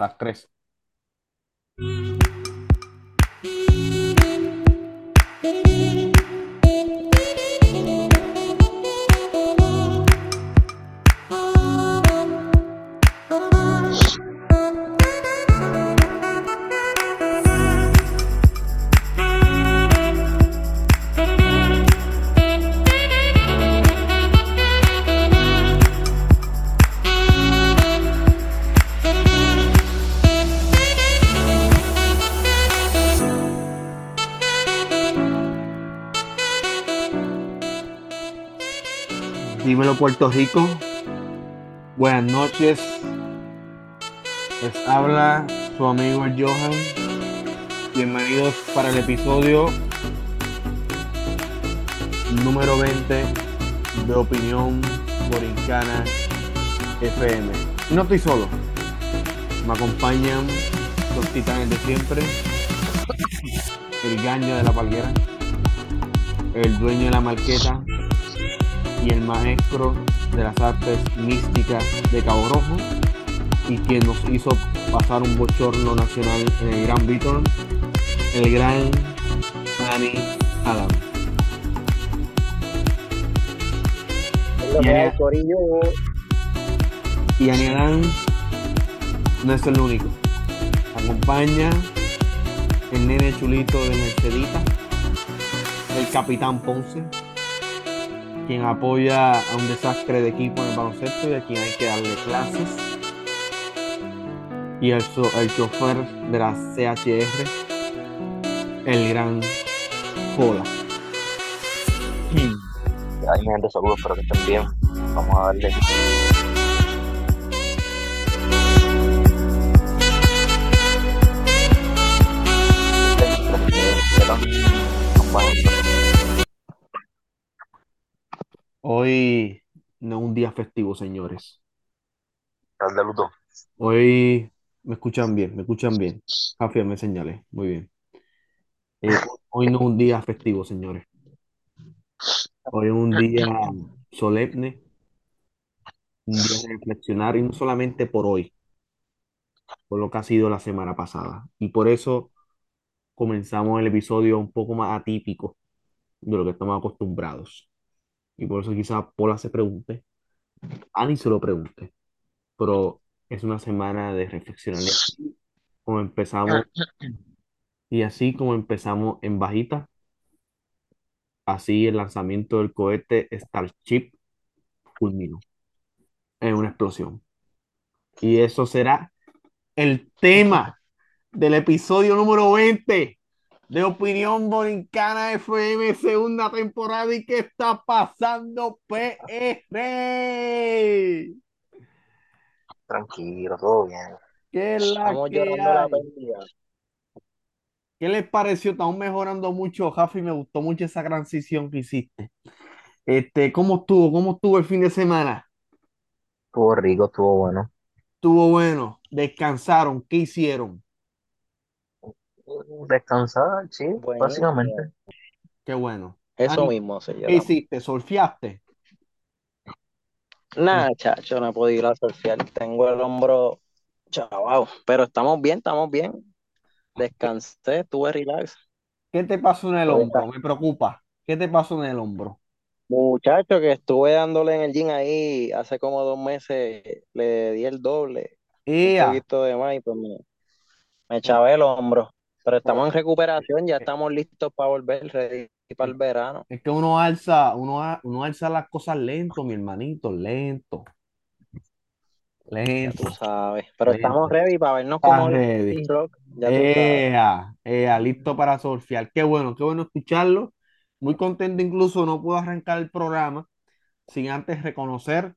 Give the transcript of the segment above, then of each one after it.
Las tres. Puerto Rico. Buenas noches. Les habla su amigo Johan. Bienvenidos para el episodio número 20 de Opinión Borincana FM. No estoy solo. Me acompañan los titanes de siempre. El gaño de la palguera. El dueño de la marqueta y el maestro de las artes místicas de Cabo Rojo y quien nos hizo pasar un bochorno nacional en el Gran Beaton, el gran Dani Adam. Y Ani- Y Ani Adam no es el único. Acompaña el nene chulito de Mercedita, el capitán Ponce, quien apoya a un desastre de equipo en el baloncesto y a quien hay que darle clases. Y el, so- el chofer de la CHR, el gran Pola. Ay, mi gente, saludos, espero que estén bien. Vamos a darle. Hoy no es un día festivo, señores. Estás de luto. Hoy me escuchan bien, me escuchan bien. Javier me señalé, muy bien. Eh, hoy no es un día festivo, señores. Hoy es un día solemne, un día de reflexionar y no solamente por hoy, por lo que ha sido la semana pasada. Y por eso comenzamos el episodio un poco más atípico de lo que estamos acostumbrados. Y por eso quizás Pola se pregunte, Ani se lo pregunte, pero es una semana de reflexionar. Como empezamos, y así como empezamos en bajita, así el lanzamiento del cohete Starship culminó en una explosión. Y eso será el tema del episodio número 20 de Opinión Borincana FM, segunda temporada. ¿Y qué está pasando, PR? Tranquilo, todo bien. ¿Qué es la Estamos que llorando la hay? pérdida. ¿Qué les pareció? Estamos mejorando mucho, Jafi. Me gustó mucho esa transición que hiciste. Este, ¿cómo estuvo? ¿Cómo estuvo el fin de semana? Estuvo rico, estuvo bueno. Estuvo bueno. Descansaron. ¿Qué hicieron? Descansar, sí, básicamente. Qué bueno. Eso Ani, mismo se ¿qué llama. hiciste? ¿Surfeaste? Nada, chacho, no he podido ir a surfear. Tengo el hombro chavao. Pero estamos bien, estamos bien. Descansé, estuve relax. ¿Qué te pasó en el hombro? Me preocupa. ¿Qué te pasó en el hombro? Muchacho, que estuve dándole en el gym ahí hace como dos meses, le di el doble, un ¡Ea! poquito de más y pues me, me chavé el hombro. Pero estamos en recuperación, ya estamos listos para volver, ready para el verano. Es que uno alza, uno, uno alza las cosas lento, mi hermanito, lento. Ya tú Lento. sabes. Pero Lento. estamos ready para vernos como. Linkin Rock. Ea, ea, listo para surfear. Qué bueno, qué bueno escucharlo. Muy contento, incluso no puedo arrancar el programa sin antes reconocer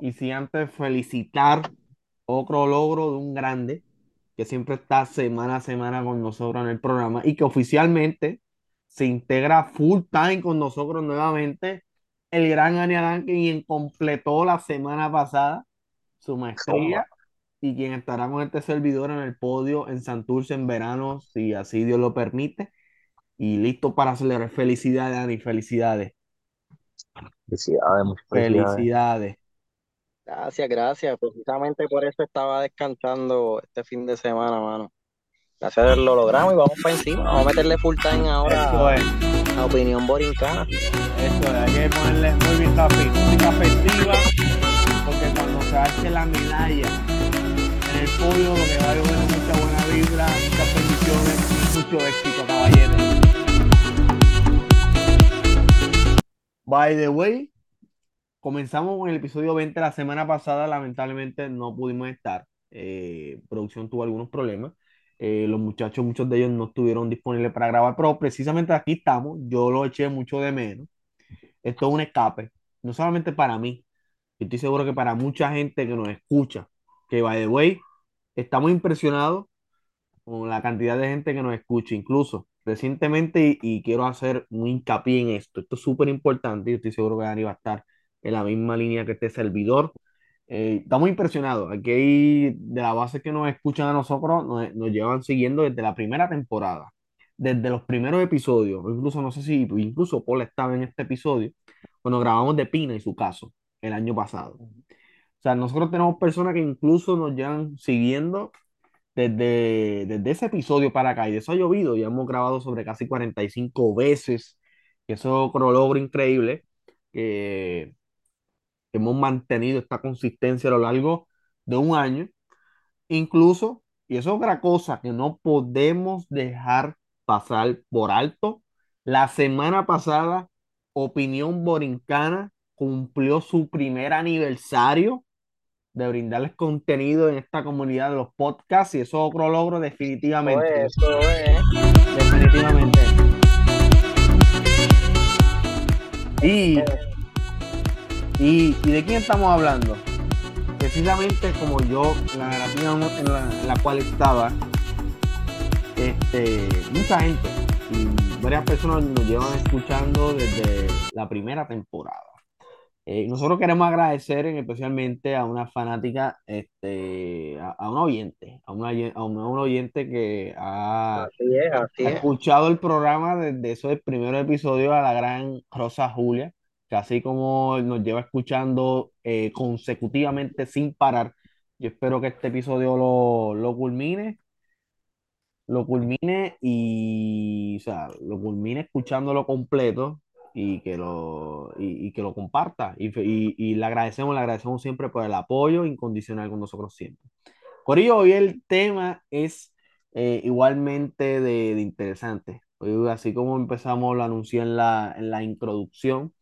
y sin antes felicitar otro logro de un grande que siempre está semana a semana con nosotros en el programa y que oficialmente se integra full time con nosotros nuevamente, el gran Aniadán, quien completó la semana pasada su maestría y quien estará con este servidor en el podio en Santurce en verano, si así Dios lo permite. Y listo para celebrar. Felicidades, Dani, felicidades. Felicidades, muchas felicidades. Felicidades. Gracias, gracias. Precisamente por eso estaba descansando este fin de semana, mano. Gracias, lo logramos y vamos para encima. Vamos a meterle full time Eso ahora es, a Opinión Borincana. eso es, hay que ponerle muy bien Capi, música festiva, porque cuando se hace la medalla en el podio, lo que va a llover es mucha buena vibra, muchas bendiciones y mucho éxito, caballeros. By the way, comenzamos con el episodio 20 la semana pasada, lamentablemente no pudimos estar, eh, producción tuvo algunos problemas, eh, los muchachos, muchos de ellos no estuvieron disponibles para grabar, pero precisamente aquí estamos, yo lo eché mucho de menos, esto es un escape, no solamente para mí, yo estoy seguro que para mucha gente que nos escucha, que by the way, estamos impresionados con la cantidad de gente que nos escucha, incluso recientemente, y, y quiero hacer un hincapié en esto. Esto es súper importante y estoy seguro que Dani va a estar en la misma línea que este servidor. Eh, estamos impresionados. Aquí de la base que nos escuchan a nosotros, nos, nos llevan siguiendo desde la primera temporada, desde los primeros episodios. Incluso no sé si incluso Paul estaba en este episodio cuando grabamos de Pina y su caso el año pasado. O sea, nosotros tenemos personas que incluso nos llevan siguiendo desde, desde ese episodio para acá, y de eso ha llovido, ya hemos grabado sobre casi 45 veces, eso es otro logro increíble, que hemos mantenido esta consistencia a lo largo de un año, incluso, y eso es otra cosa que no podemos dejar pasar por alto, la semana pasada, Opinión Borincana cumplió su primer aniversario de brindarles contenido en esta comunidad de los podcasts y eso es otro logro definitivamente. Eso es, eso es. Definitivamente. Y, ¿y de quién estamos hablando? Precisamente como yo, la narrativa en la, en la cual estaba, este, mucha gente y varias personas nos llevan escuchando desde la primera temporada. Eh, nosotros queremos agradecer en especialmente a una fanática, este, a, a un oyente, a una, a un, a un oyente que ha, Así es, así ha es. escuchado el programa desde esos primeros episodios a la gran Rosa Julia, así como nos lleva escuchando eh, consecutivamente sin parar. Yo espero que este episodio lo, lo culmine lo culmine y, o sea, lo culmine escuchándolo completo y que lo, y, y que lo comparta. Y, y, y le agradecemos, le agradecemos siempre por el apoyo incondicional con nosotros siempre. Corillo, hoy el tema es eh, igualmente de interesante. Hoy, así como empezamos, lo anuncié en la, en la introducción,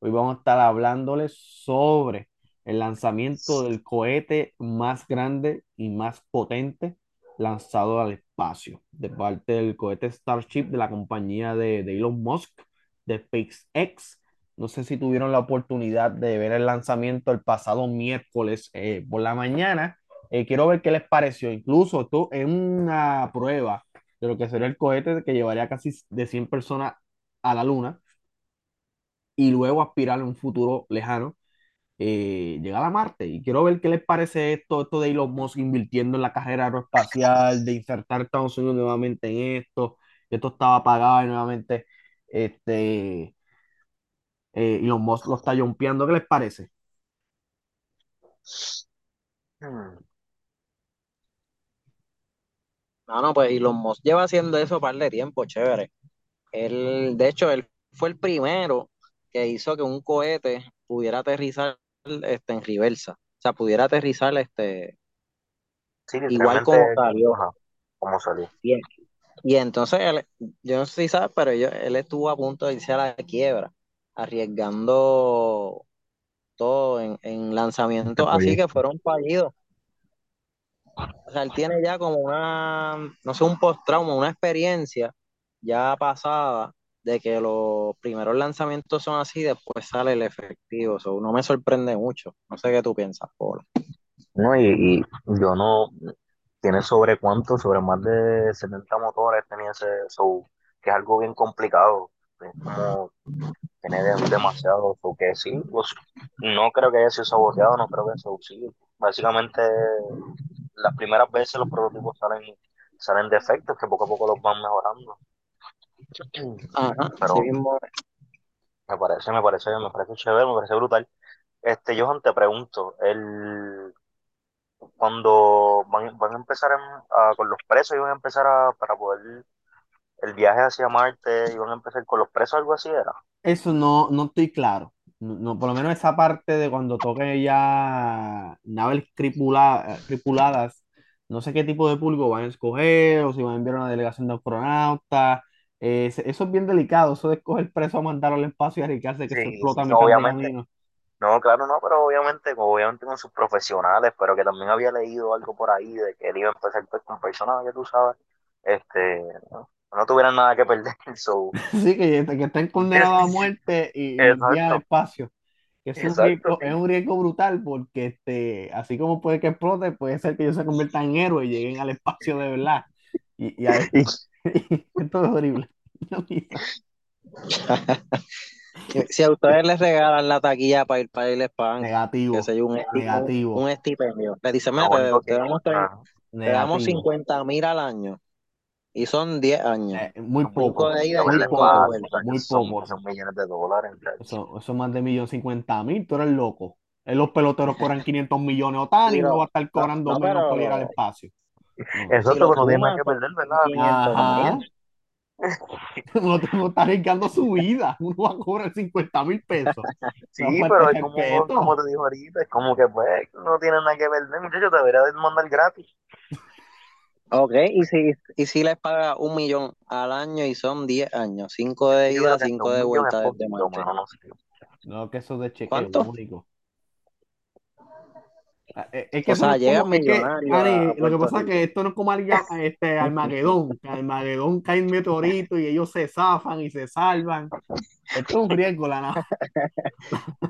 hoy vamos a estar hablándoles sobre el lanzamiento del cohete más grande y más potente lanzado al espacio, de parte del cohete Starship de la compañía de, de Elon Musk, de SpaceX. No sé si tuvieron la oportunidad de ver el lanzamiento el pasado miércoles eh, por la mañana. Eh, quiero ver qué les pareció. Incluso esto en una prueba de lo que sería el cohete que llevaría casi de 100 personas a la luna y luego aspirar en un futuro lejano eh, llegar a Marte. Y quiero ver qué les parece esto, esto de Elon Musk invirtiendo en la carrera aeroespacial, de insertar Estados Unidos nuevamente en esto, esto estaba pagado y nuevamente este, eh, Elon Musk lo está jumpeando. ¿Qué les parece? Hmm, No, no, pues Elon Musk lleva haciendo eso un par de tiempo, chévere. Él, de hecho, él fue el primero que hizo que un cohete pudiera aterrizar este, en reversa. O sea, pudiera aterrizar este, Sí, igual como salió. como salió. Bien. Y entonces, él, yo no sé si sabes, pero yo- él estuvo a punto de irse a la quiebra, arriesgando todo en, en lanzamientos así que fueron fallidos. O sea, él tiene ya como una, no sé, un post-trauma, una experiencia ya pasada de que los primeros lanzamientos son así, después sale el efectivo. Eso no me sorprende mucho. No sé qué tú piensas, Paul. No, y, y yo no, tiene sobre cuánto, sobre más de 70 motores tenía ese show, que es algo bien complicado. Es como tiene de- demasiado, porque sí, pues, no creo que haya sido saboteado, no creo que eso sí. Básicamente, las primeras veces los prototipos salen, salen defectos, que poco a poco los van mejorando. Ajá, así Pero mismo. me parece, me parece, me parece chévere, me parece brutal. este, Johan, te pregunto, el, cuando van, van a empezar en- a- con los presos, y van a empezar a, para poder el viaje hacia Marte, y van a empezar con los presos, algo así era. Eso no, no estoy claro. No, no, por lo menos esa parte de cuando toquen ya naves tripula- tripuladas, no sé qué tipo de público van a escoger o si van a enviar una delegación de astronautas. Eh, eso es bien delicado, eso de escoger preso a mandarlo al espacio y arriesgarse que se explota obviamente. No, claro, no, pero obviamente, obviamente con sus profesionales, pero que también había leído algo por ahí de que él iba a empezar pues, con personas que tú sabes, este, no, no tuvieran nada que perder. So, Sí, que, que estén condenados a muerte y, al espacio. Que es un riesgo, es un riesgo brutal porque este, así como puede que explote, puede ser que ellos se conviertan en héroes y lleguen al espacio de verdad. Y, y a- esto es horrible. Si a ustedes les regalan la taquilla para ir para el spam, Negativo, yo, un, negativo, un estipendio, le dicen, mira, te, único te que, damos, te damos negativo. 50 mil al año y son 10 años. Eh, muy poco, de ida muy poco, muy son, poco. son millones de dólares. Eso, eso más de millón cincuenta mil, tú eres loco. Eh, Los peloteros cobran 500 millones o tan Y no va a estar no, cobrando no, menos por ir al pero espacio. No. si no tiene nada que perder, ¿verdad? 500 Ajá. mil. Uno, uno está arriesgando su vida. Uno va a cobrar 50 mil pesos. Sí, No pero es como, como te digo ahorita, es como que pues no tiene nada que perder, muchachos, debería de mandar gratis. Ok, y si, y si les paga un millón al año y son 10 años, 5 de ida, que hasta 5 un de vuelta desde Marte. no que eso de chequeo ¿Cuánto? único. Ah, eh, Es que O sea, es llegan como, es que, millonarios a, Ani, a lo que pasa es que esto no es como Arga- este, Armagedón, que Armagedón cae un meteorito y ellos se zafan y se salvan. Esto es un riesgo, la nave,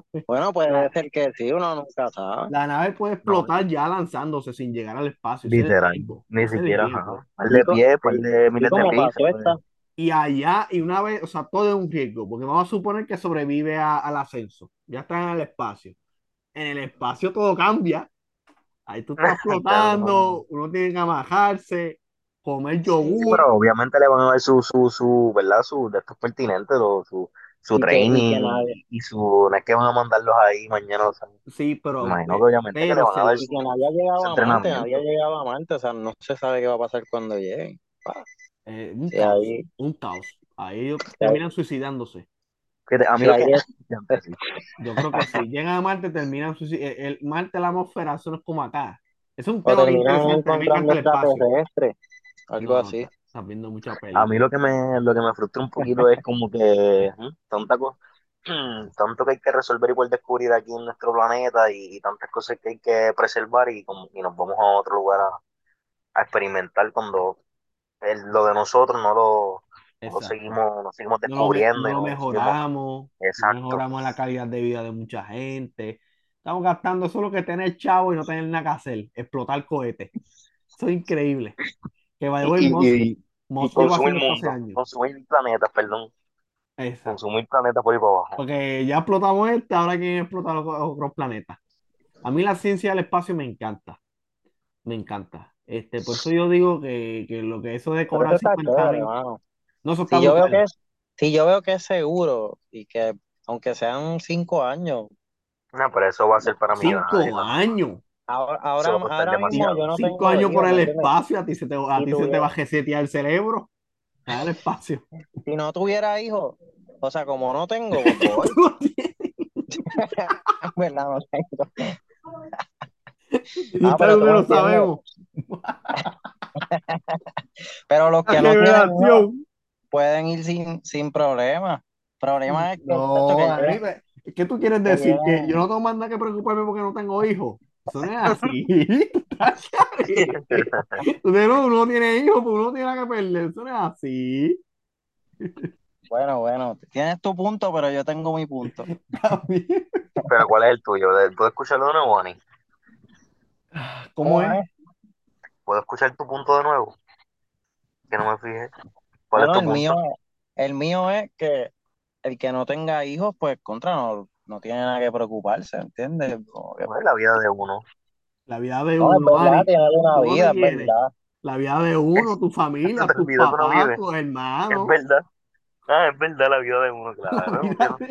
Bueno, puede ser que sí, uno nunca sabe. la nave puede No, explotar ya lanzándose sin llegar al espacio. Literal, ni siquiera. Par Y, de pie, par de miles de pies, Y allá, y una vez, o sea, todo es un riesgo, porque vamos a suponer que sobrevive a- al ascenso. Ya están en el espacio. En el espacio todo cambia. Ahí tú estás flotando, uno tiene que amajarse, comer sí, Sí, yogur. pero obviamente le van a dar su, su, su, ¿verdad? Su, de estos pertinentes, su, su y training y, su, no es que van a mandarlos ahí mañana, o sea, Sí, pero, imagino que pe- obviamente que le pero van a dar le- y su, que nadie ha su llegado o sea, no se sabe qué va a pasar cuando lleguen. Ah, eh, un Si caos, ahí, un caos. Ahí ellos si ahí, terminan suicidándose. A mí si lo que, es- sí. Yo creo que sí. Llegan a Marte, terminan. El, el Marte, la atmósfera, eso no es como acá. Es un tema extraterrestres, algo No, así. está- estás viendo mucha A mí lo que me, lo que me frustra un poquito es como que tanta cosa, tanto que hay que resolver y por descubrir aquí en nuestro planeta y, y tantas cosas que hay que preservar y, como, y nos vamos a otro lugar a, a experimentar cuando el- lo de nosotros no lo, Exacto. seguimos, no seguimos No lo, me- descubriendo no y no seguimos, mejoramos, no mejoramos la calidad de vida de mucha gente. Estamos gastando solo que tener chavo y no tener nada que hacer, explotar cohetes. Eso es increíble. Que the way, y, consumir mundo, años. consumir planetas, perdón, Exacto. consumir planetas por ahí para abajo. Porque ya explotamos este, ahora quieren explotar los otros planetas. A mí la ciencia del espacio me encanta. Me encanta. Este, por eso yo digo que, que lo que eso de cobrar eso está 50 chévere, mil. No, eso está Si yo veo que es, si yo veo que es seguro y que aunque sean cinco años, No, pero eso va a ser para millonarios. Cinco ¿no? años. ahora, ahora, ahora mismo yo no Cinco tengo años por el espacio, a ti se te, a ti se te va a resetear el cerebro. Al espacio. si no tuviera hijos, o sea, como no tengo, verdad no tengo. Ah, pero lo sabemos. Pero los que no tienen. Pueden ir sin, sin problema. Problema es que, No, ¿qué tú quieres decir? Que yo no tengo más nada que preocuparme porque no tengo hijos. Eso no es así. Estás carete. Usted no, uno tiene hijos, pues uno tiene nada que perder. Eso no es así. Bueno, bueno, tienes tu punto, pero yo tengo mi punto. Pero ¿cuál es el tuyo? ¿De- ¿Puedo escucharlo de nuevo, Ani? ¿Cómo ¿Cómo es? es? ¿Puedo escuchar tu punto de nuevo? Que no me fijé. ¿Cuál es Bueno, tu el punto? mío, el mío es que el que no tenga hijos, pues contra no, no tiene nada que preocuparse, ¿entiendes? Como que, Pues la vida de uno. La vida de no, es uno, verdad, Ani. tiene una ¿Cómo vida, te es quieres? verdad. La vida de uno, tu familia, te tus que uno papás, vive. tus Es hermanos. verdad. Ah, es verdad la vida de uno, La claro. vida de uno.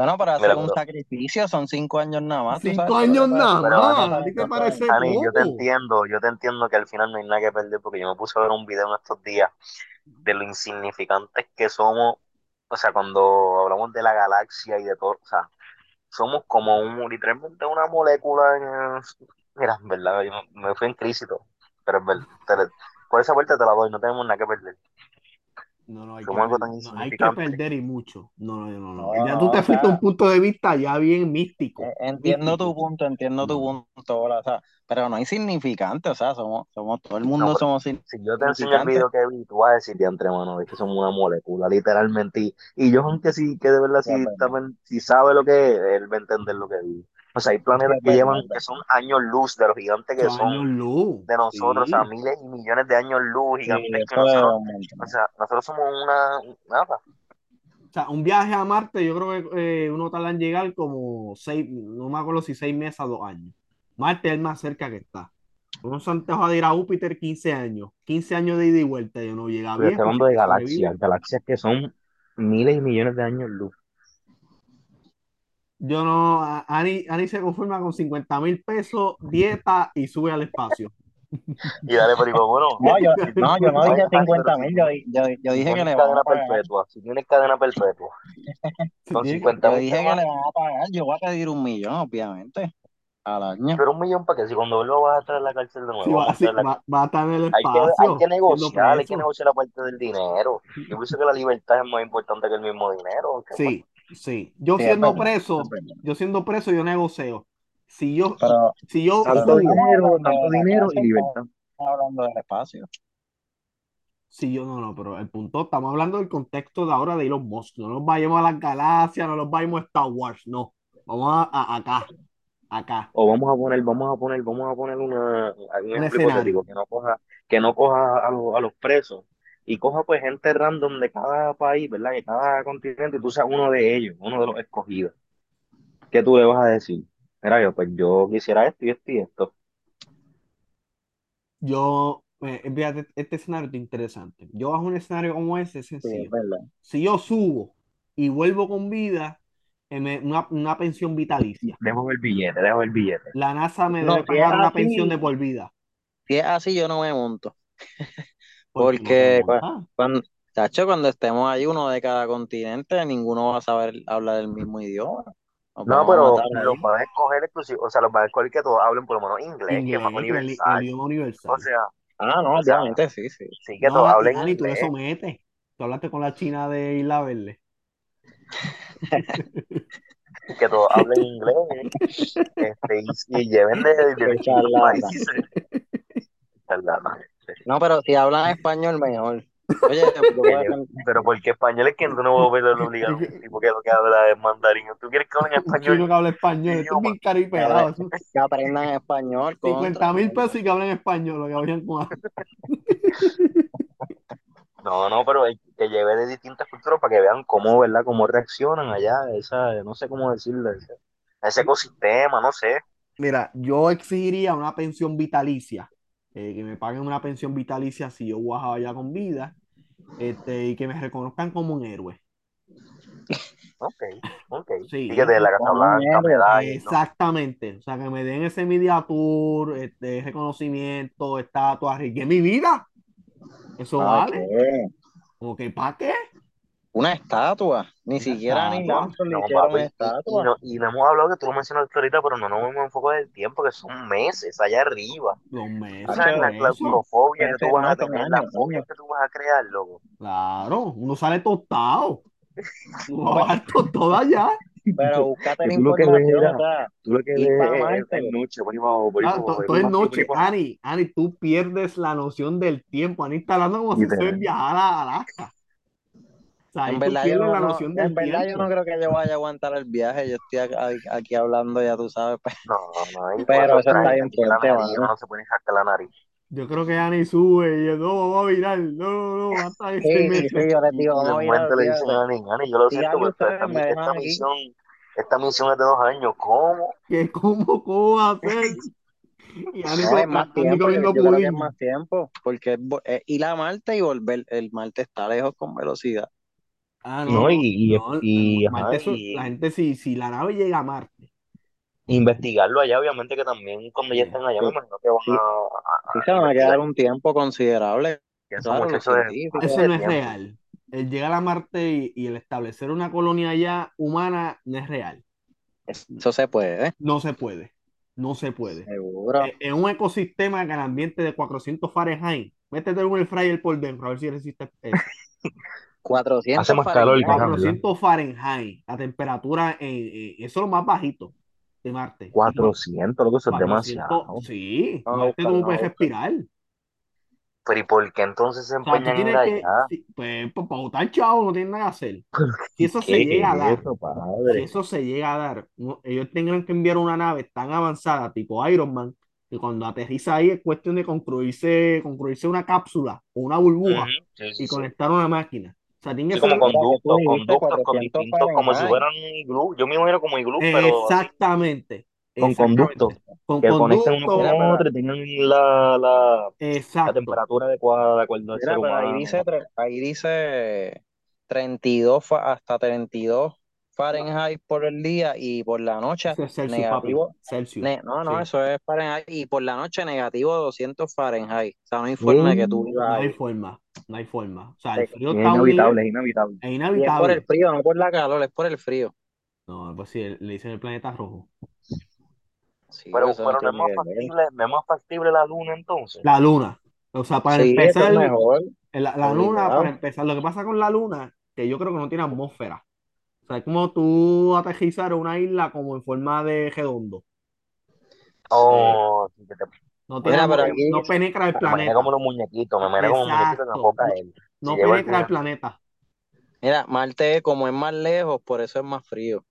Bueno, para hacer un sacrificio son cinco años nada más. Cinco sabes, años nada pero, más. Ani, ¿A ti te parece Ani, yo te entiendo, yo te entiendo que al final no hay nada que perder porque yo me puse a ver un video en estos días de lo insignificantes que somos, o sea, cuando hablamos de la galaxia y de todo, o sea, somos como un, literalmente una molécula en, mira, en verdad, yo me fui en crisis pero es verdad, por esa vuelta te la doy, no tenemos nada que perder. No, no, hay que, algo tan no, hay que perder y mucho. No, no, no, no. No, Ya tú te o fuiste a un punto de vista ya bien místico. Eh, Entiendo tu místico. punto, entiendo tu punto, ahora, o sea, pero no es insignificante, o sea, somos, somos, todo el mundo pero somos Si yo te enseño el Significante. video que vi, tú vas a decir de mano, es que somos una molécula, literalmente. Y, y yo, aunque sí, que de verdad, Sí, si, es verdad. también- si sabe lo que es, él va a entender lo que vi. O sea, hay planetas que llevan, que son años luz de los gigantes que Son años luz. de nosotros, o sea, miles y millones de años luz Sí, gigantes que nosotros, o sea, nosotros somos una, nada. O sea, un viaje a Marte, yo creo que eh, uno tarda en llegar como seis, no me acuerdo si seis meses a dos años. Marte es el más cerca que está. Uno se antoja de ir a Júpiter 15 años. 15 años de ida y vuelta y uno llega Pero bien. estoy hablando de galaxias, galaxias que son miles y millones de años luz. Yo no, Ani, Ani se conforma con 50 mil pesos, dieta y sube al espacio. Y dale, pero digo, bueno, No, yo, no, yo no dije pero 50 si mil, yo, yo, yo dije que le van a pagar. perpetua, si tienes cadena perpetua, tiene- 50 Yo dije que le van a pagar, yo voy a pedir un millón, obviamente, al año. Pero un millón para que si cuando vuelva vas a estar en la cárcel de nuevo. si va, vamos a si estar en la- va- va a estar en el Hay que, espacio. hay que negociar, hay que negociar la parte del dinero. Yo pienso que la libertad es más importante que el mismo dinero. Sí, sí. Yo Sí, siendo preso, yo siendo preso, yo negocio. Si yo, Pero si yo Tanto dinero, tanto dinero y libertad. hablando del espacio. si yo no, no, pero el punto, estamos hablando del contexto de ahora de Elon Musk. No nos vayamos a las galaxias, no nos vayamos a Star Wars, no. Vamos a, a- acá, acá. O vamos a poner, vamos a poner, vamos a poner una, un escenario. que no coja, que no coja a, los, a los presos y coja pues gente random de cada país, ¿verdad? De cada continente, y tú seas uno de ellos, uno de los escogidos. ¿Qué tú le vas a decir? Mira, yo, pues yo quisiera esto y esto y esto. Yo, eh, fíjate, este escenario es interesante. Yo bajo un escenario como ese, es Sí, es sencillo. verdad. Si yo subo y vuelvo con vida, eh, me- una, una pensión vitalicia. Dejo el billete, dejo el billete. La NASA me No, debe si es pagar una así- pensión de por vida. Si es así, yo no me monto. ¿Por qué no Porque montas? Cuando, Tacho, cuando estemos ahí, uno de cada continente, ninguno va a saber hablar el mismo idioma. No, pero los van a escoger exclusivo, o sea, los van a escoger que todos hablen por lo menos inglés, que es Inglés, más que el, universal. idioma universal. O sea, Ah, no, o sea, obviamente, sí, sí. sí que No, todos hablen Ani, tú le inglés, sometes. Tú hablaste con la China de Isla Verde. que todos hablen inglés, este, y, y lleven de, de Qué distintos charlata. Charlatan. No, pero si hablan español, mejor. Oye, yo Pero porque español es que tú no vas a verlo obligado tipo que lo que habla es mandarín. ¿Tú quieres que hable en Un chino español? que habla español. Esto es idioma. bien caro y pelado. Eso- que aprendan español. 50 mil pesos y que hablen español. Lo que habían con No, no, pero hay que lleve de distintas culturas para que vean cómo, ¿verdad? Cómo reaccionan allá, esa, no sé cómo decirle, ese, ese ecosistema, no sé. Mira, yo exigiría una pensión vitalicia, eh, que me paguen una pensión vitalicia si yo viajaba allá con vida, este, y que me reconozcan como un héroe. Ok, ok. Sí. Y que de la Casa Como un Blanca, héroe. medallas, ¿no? Exactamente. O sea, que me den ese media tour, este reconocimiento, estatua, arriesgué mi vida. Eso Ah, vale. ¿qué? Como que, ¿para qué? Una estatua. Ni Una siquiera ni estatua. Lamson le No, hicieron papi, y, y estatua. no, y no hemos hablado que tú lo mencionaste ahorita, pero no nos hemos enfocado en el tiempo, que son meses allá arriba. Los meses, sabes la por eso. claustrofobia que tú vas a tener, fobias años. que tú vas a crear, loco. Claro, uno sale tostado. Uno va tostado allá. Pero búscate la Tú lo que información, o sea, Tú lo que ves es, Marte. es noche, por abajo, por Ah, abajo, todo es noche. Ani, Ani, tú pierdes la noción del tiempo. Ani está hablando como si fuera viajar a Alaska. O sea, ahí en verdad, yo no, la no- noción en verdad yo no creo que yo vaya a aguantar el viaje. Yo estoy aquí, aquí hablando, ya tú sabes. pues. No, no, Pero eso está bien fuerte, nariz, no se puede sacar la nariz. Yo creo que Ani sube y yo, no, vamos a virar. No, no, no, hasta Sí, mes. sí, yo les digo, vamos a ir a momento le dicen a Ani, Ani, yo lo siento, pero esta, esta, me esta aquí. misión, esta misión es de dos años. ¿Cómo? ¿Qué, cómo, ¿Cómo va a hacer? Y Ani, No, es más tiempo, yo, yo creo que es más tiempo, porque es es ir a Marte y volver. El Marte está lejos con velocidad. Ah, No, no, y, y, no. y, ajá, Marte, eso- y la gente, si, si la nave llega a Marte, investigarlo allá, obviamente que también cuando ya estén allá, me imagino que van sí, a, a- sí a se van a quedar un tiempo considerable, Que claro, eso no es tiempo. real. El llegar a Marte y, y el establecer una colonia allá humana no es real. Eso se puede, No se puede. No se puede. seguro. En un ecosistema con ambiente de 400 Fahrenheit, métete en el fryer por dentro a ver si resiste eso. 400 Hace más calor que Fahrenheit. 400 Fahrenheit, la temperatura, en, en- eso es lo más bajito de Marte. Y 400, loco, eso es 400, demasiado. sí, Marte no a puedes respirar. Pero ¿y por qué entonces se O sea, tú empeñan en que, allá? sí, pues, pues, para botar chavo no tienen nada que hacer. Si eso se ¿Qué llega a dar, eso, si eso se llega a dar, no- ellos tendrán que enviar una nave tan avanzada, tipo Iron Man, que cuando aterriza ahí es cuestión de construirse, construirse una cápsula o una burbuja Ujú, Sí, sí, y sí. conectar una máquina. O sea, tiene que Sí, como conductos, conductos con 400 distintos, como si fueran iglú. Yo me imagino como iglú, pero exactamente, con conductos, con que conecten uno con otro y tengan la, la, la temperatura adecuada de acuerdo al ser ahí humano. dice, tre- ahí dice 32, fa- hasta 32 Fahrenheit por el día y por la noche es Celsius, negativo. Celsius, ne- no, no, sí. eso es Fahrenheit y por la noche negativo 200 Fahrenheit. O sea, no hay forma de que tú vivas No hay forma, no hay forma. O sea, el frío es está inhabitable, es inhabitable. es Y es por el inhabitable. frío, no por la calor, es por el frío. No, pues sí, le dicen el planeta rojo. Sí, Pero, pero no es más factible, no es más factible la luna entonces. La luna. O sea, para Sí, eso es empezar, mejor, la, la luna, para empezar, lo que pasa con la luna, que yo creo que no tiene atmósfera. Sea, es como tú aterrizar una isla como en forma de redondo. Oh, sí, que te, No tiene Mira, pero aquí no penetra el me planeta. como los muñequitos, me como muñequitos me puedo No, caer. Si no penetra el planeta. mira, Marte como es más lejos, por eso es más frío.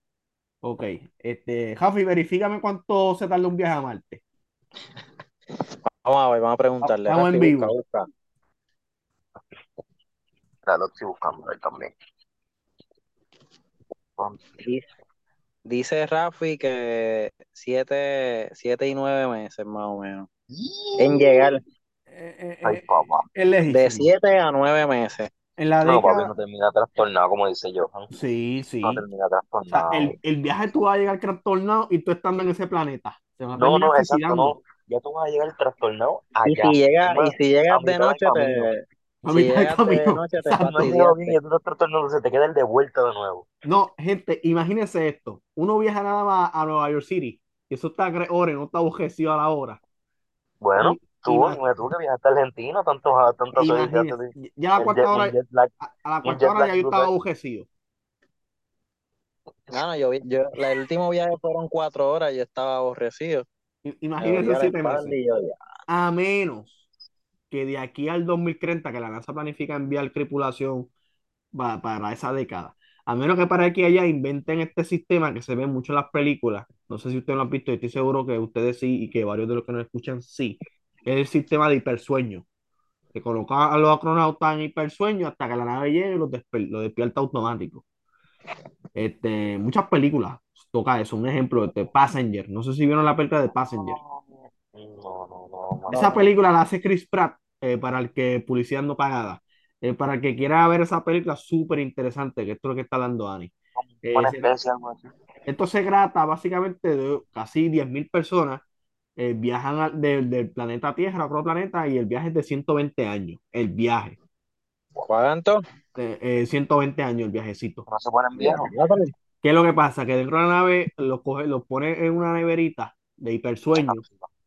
Ok. Este, Jafi, verifícame cuánto se tarda un viaje a Marte. Vamos a ver, vamos a preguntarle. Estamos en Rafi, busca, vivo. busca. la lo estoy buscando ahí también. Dice, dice Rafi que siete, siete y nueve meses más o menos. En llegar Eh, eh, Ay, eh, papá. de siete a nueve meses. En la No, papi, no termina trastornado, como dice Johan. sí, No sí. O sea, el, el viaje tú vas a llegar trastornado y tú estando en ese planeta. Se va a No, no, exacto, no. Ya tú vas a llegar trastornado Y allá. si llega, Es y si llegas de noche, te, A si mitad de llegas de camino. noche, te No has Exacto. llegado bien y fastidiaste. ya tú estás trastornado, se te queda el de vuelta de nuevo. No, gente, imagínense esto. Uno viaja nada más a Nueva York City y eso está a tres horas, no está aborrecido a la hora. Bueno, Y, tú, tú que viajaste a Argentina, tantos, tantas horas ya ya a la cuarta jet, hora, lag, a, a la cuarta hora ya yo estaba brutal. aborrecido. No, no, yo, yo, la- el último viaje fueron cuatro horas y yo estaba aborrecido. Imagínense siete meses. A menos que de aquí al 2030, que la NASA planifica enviar tripulación pa- para esa década, a menos que para aquí allá inventen este sistema que se ve mucho en las películas, no sé si ustedes lo han visto, y estoy seguro que ustedes sí y que varios de los que nos escuchan sí, es el sistema de hipersueño, que coloca a los astronautas en hipersueño hasta que la nave llegue y los despierta automático. Este, muchas películas toca eso, un ejemplo, de Passenger, no sé si vieron la película de Passenger. No, no. Esa película la hace Chris Pratt, eh, para el que publicidad no pagada. Eh, para el que quiera ver esa película, súper interesante, que esto es lo que está dando Dani. Eh, especie, esto se trata básicamente de casi 10.000 personas eh, viajan al- del del planeta Tierra a otro planeta y el viaje es de 120 años. El viaje, ¿Cuánto? eh, eh, 120 años el viajecito. No se ponen viejos. ¿Qué es lo que pasa? Que dentro de la nave los coge, los pone en una neverita de hipersueño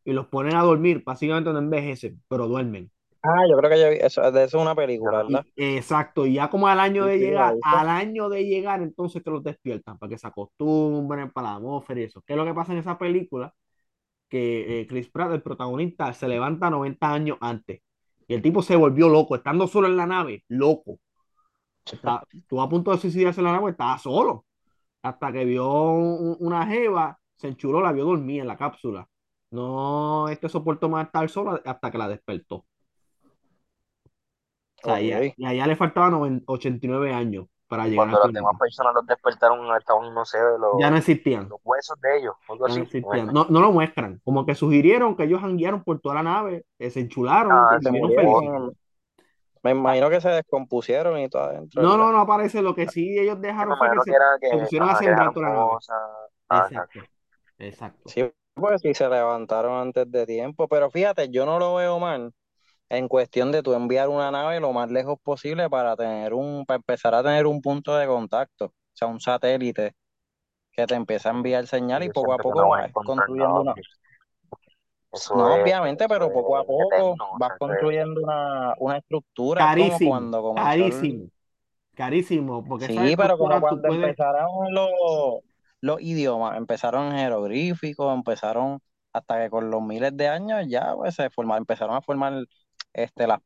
y los ponen a dormir. Básicamente no envejecen, pero duermen. Ah, yo creo que eso, eso es una película, Y- ¿verdad? exacto, y ya como al año de sí, llegar, al año de llegar, entonces que los despiertan para que se acostumbren para la atmósfera y eso. ¿Qué es lo que pasa en esa película? Que eh, Chris Pratt, el protagonista, se levanta 90 años antes. Y el tipo se volvió loco, estando solo en la nave, loco. Está, estuvo a punto de suicidarse en la nave, estaba solo. Hasta que vio un- una jeva, se enchuló, la vio dormir en la cápsula. No, este soportó más estar solo hasta que la despertó. O sea, y a- y a ella le faltaban noven- 89 años para llegar Cuando al las demás personas los despertaron, estaban, no sé, de los, Ya no existían, los huesos de ellos, algo ya no así. existían. Bueno, No, no lo muestran, como que sugirieron que ellos janguearon por toda la nave, eh, se enchularon ah, Se felices. Me imagino que se descompusieron y todo adentro. No, no, no aparece. Lo que sí ellos dejaron fue que se, que pusieron a sembrar toda la nave. Ah, exacto. Exacto, exacto. Sí, pues sí se levantaron antes de tiempo, pero fíjate, yo no lo veo mal en cuestión de tú enviar una nave lo más lejos posible para tener un, para empezar a tener un punto de contacto, o sea, un satélite que te empieza a enviar señal y Yo poco a poco no vas construyendo una, Eso no, es, obviamente, pero poco a poco eterno. Vas es- construyendo una, una estructura, es como Carísimo, cuando comenzó el, carísimo, carísimo, porque Sí, pero como cuando puedes, empezaron los, los idiomas, empezaron jeroglíficos, empezaron hasta que con los miles de años ya pues, se formaron, empezaron a formar este, las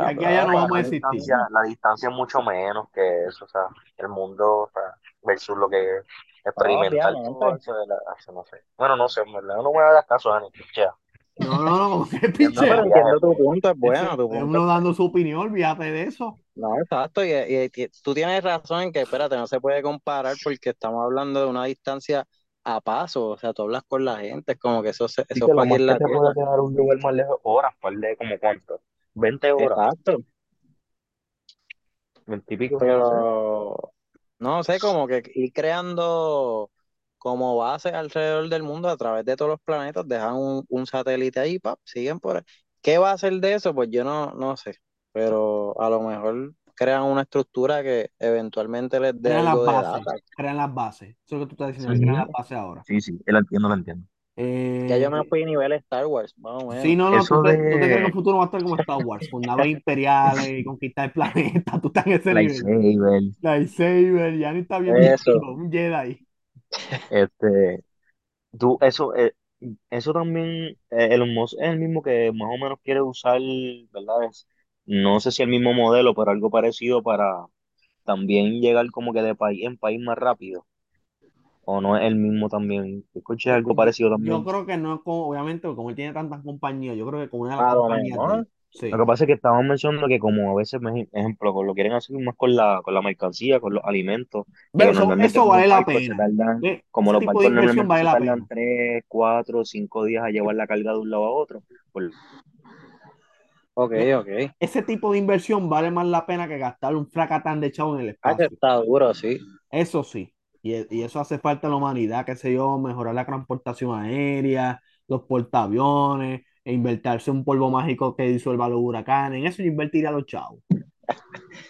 y palabras, aquí allá no vamos a existir. distancia, la distancia es mucho menos que eso, o sea, el mundo, o sea, versus lo que es experimentar todo Obviamente. eso, de la, eso no sé. Bueno, no sé, en verdad, no me hagas caso, Dani, ya. No, no, no, como que Entiendo No, pero entiendo tu punto, es bueno, tu es punto uno dando su opinión, olvídate de eso. No, exacto, y, y- y tú tienes razón en que, espérate, no se puede comparar porque estamos hablando de una distancia a paso, o sea, tú hablas con la gente, es como que eso, se- eso que lo más que la te Tierra. puede quedar un lugar más lejos, horas, par de como cuánto, 20 horas, Exacto, 20 y pico, pero no sé, como que ir creando como base alrededor del mundo a través de todos los planetas, dejan un, un satélite ahí, pap, siguen por ahí. ¿Qué va a hacer de eso? Pues yo no, no sé, pero a lo mejor crean una estructura que eventualmente les dé Crean las de bases, data. crean las bases. Eso es lo que tú estás diciendo, que crean las bases ahora. Sí, sí, lo entiendo, lo entiendo. Ya yo me Eh, fui a nivel Star Wars, más o sí, no, no, Eso tú te, tú te crees que el de futuro va a estar como Star Wars, con naves imperiales y conquistar el planeta, tú estás en ese nivel. lightsaber, Lightsaber, ya ni está bien Eso. un Jedi. Este, tú, eso, eh, eso también, eh, Elon Musk es el mismo que más o menos quiere usar, ¿verdad? Es- no sé si el mismo modelo, pero algo parecido para también llegar como que de país en país más rápido. O no es el mismo también. Escuché Yo, algo yo, parecido yo también. creo que no, es como, obviamente, como él tiene tantas compañías, yo creo que como una de las A lo compañías de él. Sí. Lo que pasa es que estábamos mencionando que como a veces, por ejemplo, con lo quieren hacer más con la, con la mercancía, con los alimentos, que Eso, normalmente eso con los vale la barcos se pena. tardan, Ve, como Ese los tipo de barcos inversión normalmente vale se la tardan pena. tres, cuatro, cinco días a llevar la carga de un lado a otro. Pues, Ok, Ve, ok. Ese tipo de inversión vale más la pena que gastar un fracatán de chavo en el Ah, que espacio. está duro, sí. Eso sí. Y, y eso hace falta a la humanidad, qué sé yo, mejorar la transportación aérea, los portaaviones, e invertirse un polvo mágico que disuelva los huracanes. En eso yo invertiría a los chavos.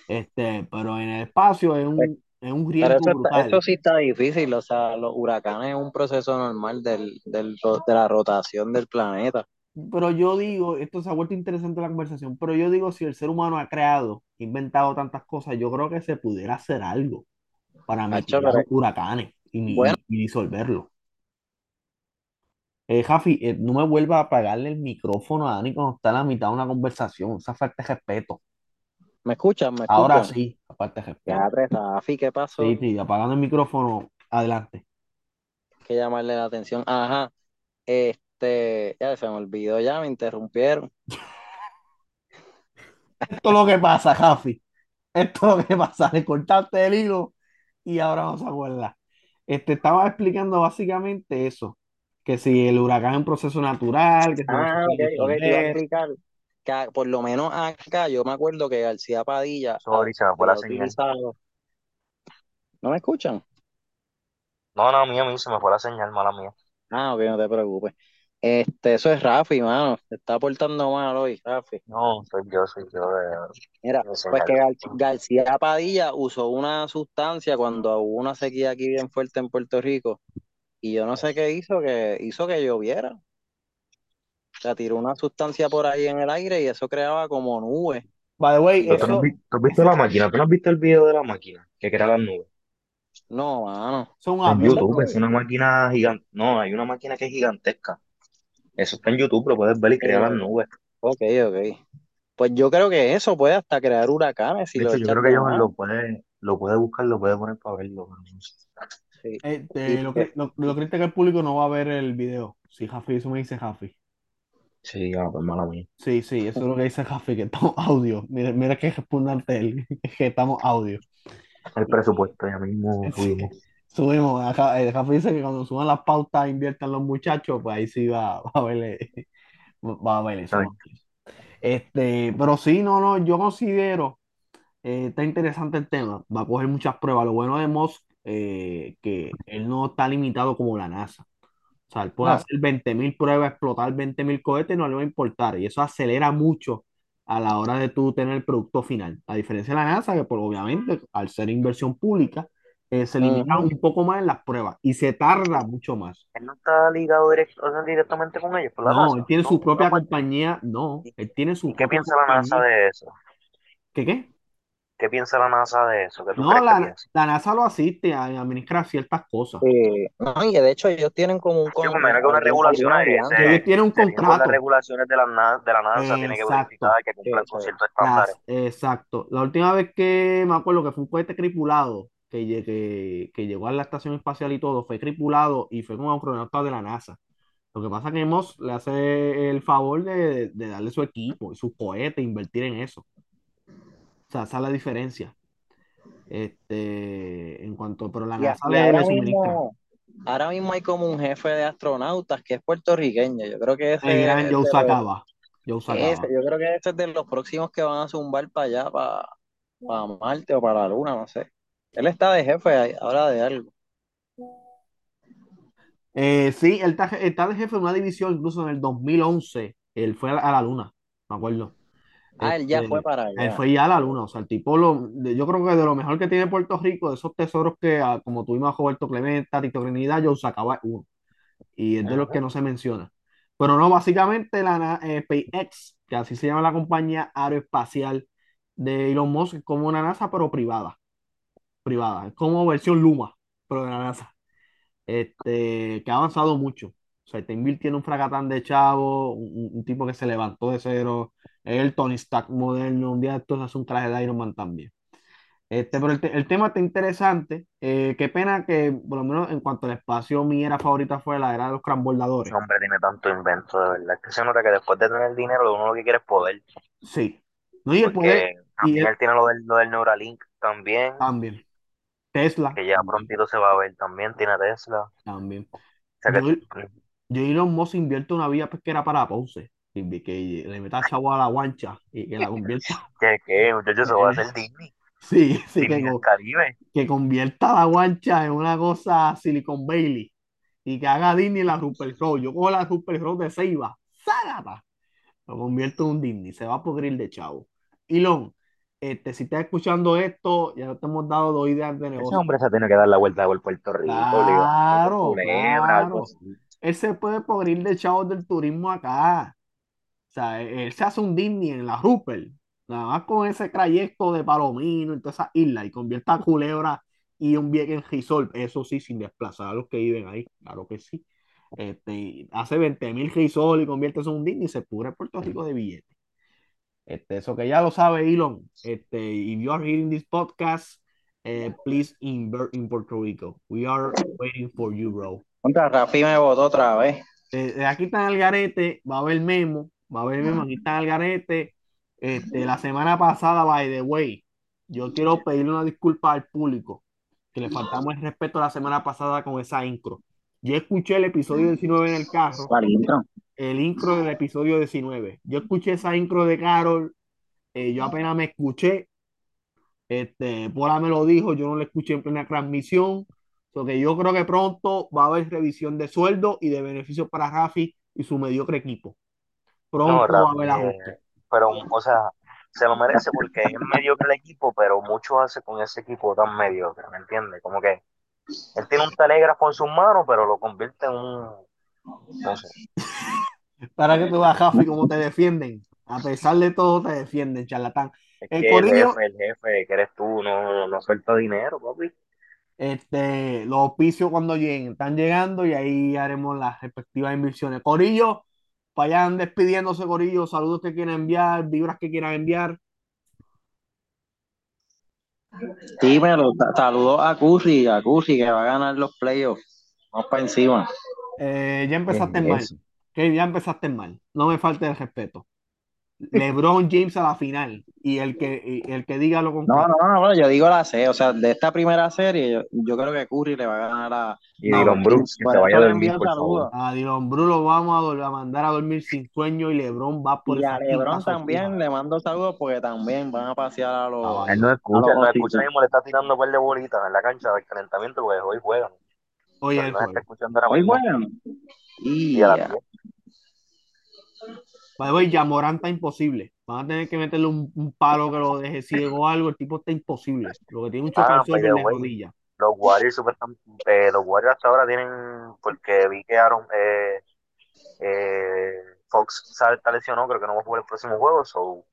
Este, pero en el espacio es un, es un Pero riesgo eso, brutal. sí está difícil, o sea, los huracanes es un proceso normal del, del, de la rotación del planeta. Pero yo digo, esto se ha vuelto interesante la conversación, pero yo digo, si el ser humano ha creado, inventado tantas cosas, yo creo que se pudiera hacer algo para mitigar pero, huracanes y, y- bueno, y disolverlo. Eh, Jafi, eh, no me vuelva a apagarle el micrófono a Dani cuando está en la mitad de una conversación. Esa falta de respeto. ¿me escuchan? ¿Me Ahora sí, aparte de Ya, respeto. Rafi, ¿qué pasó? Sí, sí, apagando el micrófono, adelante. Hay que llamarle la atención. Ajá, este, ya se me olvidó, ya me interrumpieron. Esto es lo que pasa, Jafi. Esto es lo que pasa. Le cortaste el hilo y ahora no se acuerda. Este, estaba explicando básicamente eso. Que si el huracán es un proceso natural, que si Ah, puede ok, ok, te iba a disolver. explicar que a- por lo menos acá yo me acuerdo que García Padilla sorry, se me fue la había señal. utilizado. ¿No me escuchan? No, no, a mí, a mí se me fue la señal, mala mía. Ah, ok, no te preocupes. Este, eso es Rafi, mano. Se está portando mal hoy, Rafi. No, soy yo, soy yo de, Mira, de pues que Gar- García Padilla usó una sustancia cuando hubo una sequía aquí bien fuerte en Puerto Rico y yo no sé qué hizo, que hizo que lloviera. O sea, tiró una sustancia por ahí en el aire y eso creaba como nubes. By the way, ¿Tú, has eso, vi- tú has visto la máquina? ¿Tú no has visto el video de la máquina que crea las nubes? No, mano. eso es un En avión. YouTube, es una máquina gigante. No, hay una máquina que es gigantesca. Eso está en YouTube, lo puedes ver y crea las Eh, nubes. ok, ok. Pues yo creo que eso puede hasta crear huracanes si De lo hecho, yo echas creo que de más. lo puede, lo puede buscar, lo puede poner para verlo. pero no sé. Sí. Este, lo, que- lo, lo que el público no va a ver el video. Si Jafi, eso me dice Jafi. Sí, ah, pues mala mía. Sí, sí, eso es lo que dice Jafi, que estamos audio. Mira, mira qué respondante él, que estamos audio. El presupuesto, ya mismo subimos. Subimos, acá, eh, Jafi dice que cuando suban las pautas inviertan los muchachos, pues ahí sí va, va a haber, va a haber eso. Este, pero sí, no, no, yo considero, eh, está interesante el tema, va a coger muchas pruebas. Lo bueno de Musk, eh, que él no está limitado como la NASA. O sea, él puede No. hacer 20.000 pruebas, explotar 20.000 cohetes, no le va a importar. Y eso acelera mucho a la hora de tú tener el producto final. A diferencia de la NASA, que por, obviamente, al ser inversión pública, eh, se limita un poco más en las pruebas y se tarda mucho más. Él no está ligado direct- o sea, directamente con ellos, la No, NASA. él tiene No, su propia compañía. No, ¿Y, él tiene su qué piensa la NASA de eso? ¿Qué qué? ¿Qué piensa la NASA de eso? ¿Qué tú No, la, NASA lo asiste a administrar ciertas cosas. Sí. No, y de hecho ellos tienen como un, Yo con, me imagino que un- unas alguna regulaciones alianza. Ellos tienen un se rigen con las contrato. regulaciones de la, na- de la NASA, tiene que verificar que cumplan con ciertos estándares. Exacto. La última vez que me acuerdo que fue un cohete tripulado que, lle- que, que llegó a la estación espacial y todo, fue tripulado y fue con astronautas de la NASA. Lo que pasa es que Musk le hace el favor de, de darle su equipo y su cohete, invertir en eso. Sea, esa es la diferencia. Este, en cuanto, pero la NASA le, ahora mismo, ahora mismo hay como un jefe de astronautas que es puertorriqueño. Yo creo que El ese gran es Joe Sacaba. Yo creo que ese es de los próximos que van a zumbar para allá, para, para Marte o para la Luna, no sé. Él está de jefe ahora de algo. Eh, sí, él está, está de jefe de una división, incluso en el 2011, él fue a la, a la luna, me acuerdo. Ah, él ya fue Este, para él allá. fue ya la luna, o sea, el tipo, lo, yo creo que de lo mejor que tiene Puerto Rico, de esos tesoros que, ah, como tuvimos a Roberto Clemente, Tito Trinidad, Joe Sacaba uno, y es de los que no se menciona. Pero no, básicamente la eh, SpaceX, que así se llama la compañía aeroespacial de Elon Musk, es como una NASA, pero privada, privada, es como versión Luma, pero de la NASA este, que ha avanzado mucho. O sea, está invirtiendo un fracatán de chavo, un, un tipo que se levantó de cero, es el Tony Stark moderno, un día de estos hace un traje de Iron Man también. Este, pero el, te- el tema está interesante. Eh, qué pena que, por lo menos en cuanto al espacio, mi era favorita fue la era de los Ese transbordadores. hombre tiene tanto invento, de verdad. Que se nota que después de tener dinero, uno lo que quiere es poder. Sí. No, y el poder, Porque y también él él tiene lo del, lo del Neuralink también, también. Tesla, que ya prontito se va a ver también, tiene Tesla. O también. sea Yo, que yo Elon Musk invierte una vía pesquera para Ponce, que le meta chavo a la guancha y que la convierta. que, que muchachos, eso va a ser Disney. Sí, sí, que, Disney co- Caribe. que convierta la guancha en una cosa Silicon Valley y que haga Disney la Rupert Road. Yo cojo la Rupert Road de Ceiba, ¡zágata! Lo convierto en un Disney, se va a pudrir de chavo. Elon, este, si estás escuchando esto, ya te hemos dado dos ideas de Ese negocio. hombre se tiene que dar la vuelta por Puerto Rico, obligado. Por Claro, Culebra, algo claro. así. Él se puede pudrir de chavos del turismo acá. O sea, él, se hace un Disney en la Rupert, nada más con ese trayecto de Palomino y todas esas islas, y convierte a Culebra y un Vieques en resort, eso sí, sin desplazar a los que viven ahí, claro que sí. Este, hace 20 mil resort y convierte eso en un Disney y se pudre Puerto Rico de billetes. Este, eso que ya lo sabe Elon. Este, if you are hearing this podcast, eh, please invert in Puerto Rico. We are waiting for you, bro. Contra Rafi me votó otra vez. Eh, aquí está el garete, va a haber memo, va a haber memo, aquí está el garete. Este, la semana pasada, by the way, yo quiero pedirle una disculpa al público, que le faltamos el respeto la semana pasada con esa intro. Yo escuché el episodio 19 en el carro, ¿Cuál intro? el intro del episodio 19. Yo escuché esa intro de Carol, eh, yo apenas me escuché, este, Pola me lo dijo, yo no lo escuché en plena transmisión, porque yo creo que pronto va a haber revisión de sueldo y de beneficios para Rafi y su mediocre equipo. No, Pronto va a haber eh, ajuste. pero, o sea, se lo merece porque es mediocre el equipo, pero mucho hace con ese equipo tan mediocre, ¿me entiendes? Como que él tiene un telégrafo en sus manos, pero lo convierte en un, no sé, Para que tú veas, Rafi, cómo te defienden. A pesar de todo, te defienden, charlatán. es El que jefe, el jefe, que eres tú, no, no suelta dinero, papi. Este, los auspicios cuando lleguen, están llegando y ahí haremos las respectivas inversiones. Corillo, vayan despidiéndose, Corillo. Saludos que quieran enviar, vibras que quieran enviar. Sí, pero sa- saludos a Curry, a Curry que va a ganar los playoffs. Vamos para encima. Eh, ya empezaste ¿Qué es mal. Que ya empezaste mal. No me falte el respeto. LeBron James a la final. Y el que, y el que diga lo No, contrario. no, no, no, yo digo la C, o sea, de esta primera serie, yo, yo creo que Curry le va a ganar a. Y No, Dylan Brooks, que se vaya a dormir, por favor. A Dylan Brooks lo vamos a, mandar a dormir sin sueño y LeBron va por Y a LeBron también le mando saludos porque también van a pasear a los. Ah, Él no escucha, los no escucha mismo, le está tirando un par de bolitas en la cancha del calentamiento porque hoy juegan. No escuchando ahora Hoy juegan. Y a las Ya. 10. By the way, ya Morán está imposible. Van a tener que meterle un, un palo que lo deje ciego o algo. El tipo está imposible. Lo que tiene un Ah, by the en la rodilla. Los Warriors, supuestam- eh, los Warriors hasta ahora tienen, porque vi que Aaron, eh, eh, Fox está lesionado, creo que no va a jugar el próximo juego, so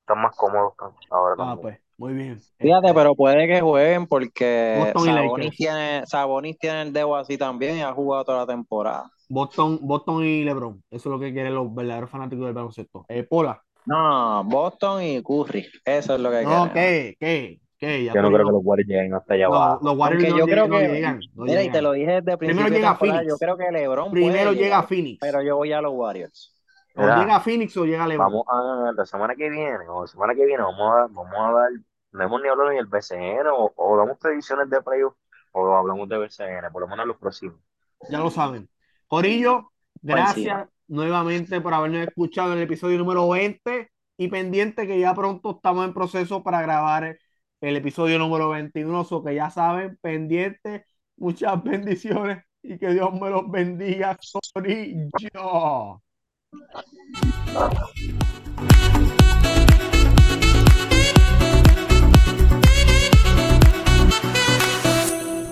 están más cómodos ahora Ah, pues, muy bien. Fíjate, Este, pero puede que jueguen porque Sabonis tiene, Sabonis tiene el dedo así también y ha jugado toda la temporada. Boston, Boston y LeBron. Eso es lo que quieren los verdaderos fanáticos del baloncesto. Eh, Pola. No, Boston y Curry, eso es lo que No, queremos. ¿qué? ¿Qué? ¿Qué? Ya Yo no creo que los Warriors lleguen hasta allá no, abajo. los Warriors no, yo creo no que, llegan. no mira, y te lo dije desde el Primero principio de llega Phoenix. yo creo que LeBron Primero llega llegar, Phoenix. pero yo voy a los Warriors. O Mira, llega Phoenix o llega LeBron. vamos a, la semana que viene, o la semana que viene, vamos a, vamos a dar, no hemos ni hablado ni del BCN, o, o damos predicciones de playoff, o hablamos de BCN, por lo menos los próximos. Ya lo saben. Corillo, gracias encima. nuevamente por habernos escuchado en el episodio número 20 y pendiente que ya pronto estamos en proceso para grabar el episodio número 21, so que ya saben, pendiente, muchas bendiciones y que Dios me los bendiga, Corillo.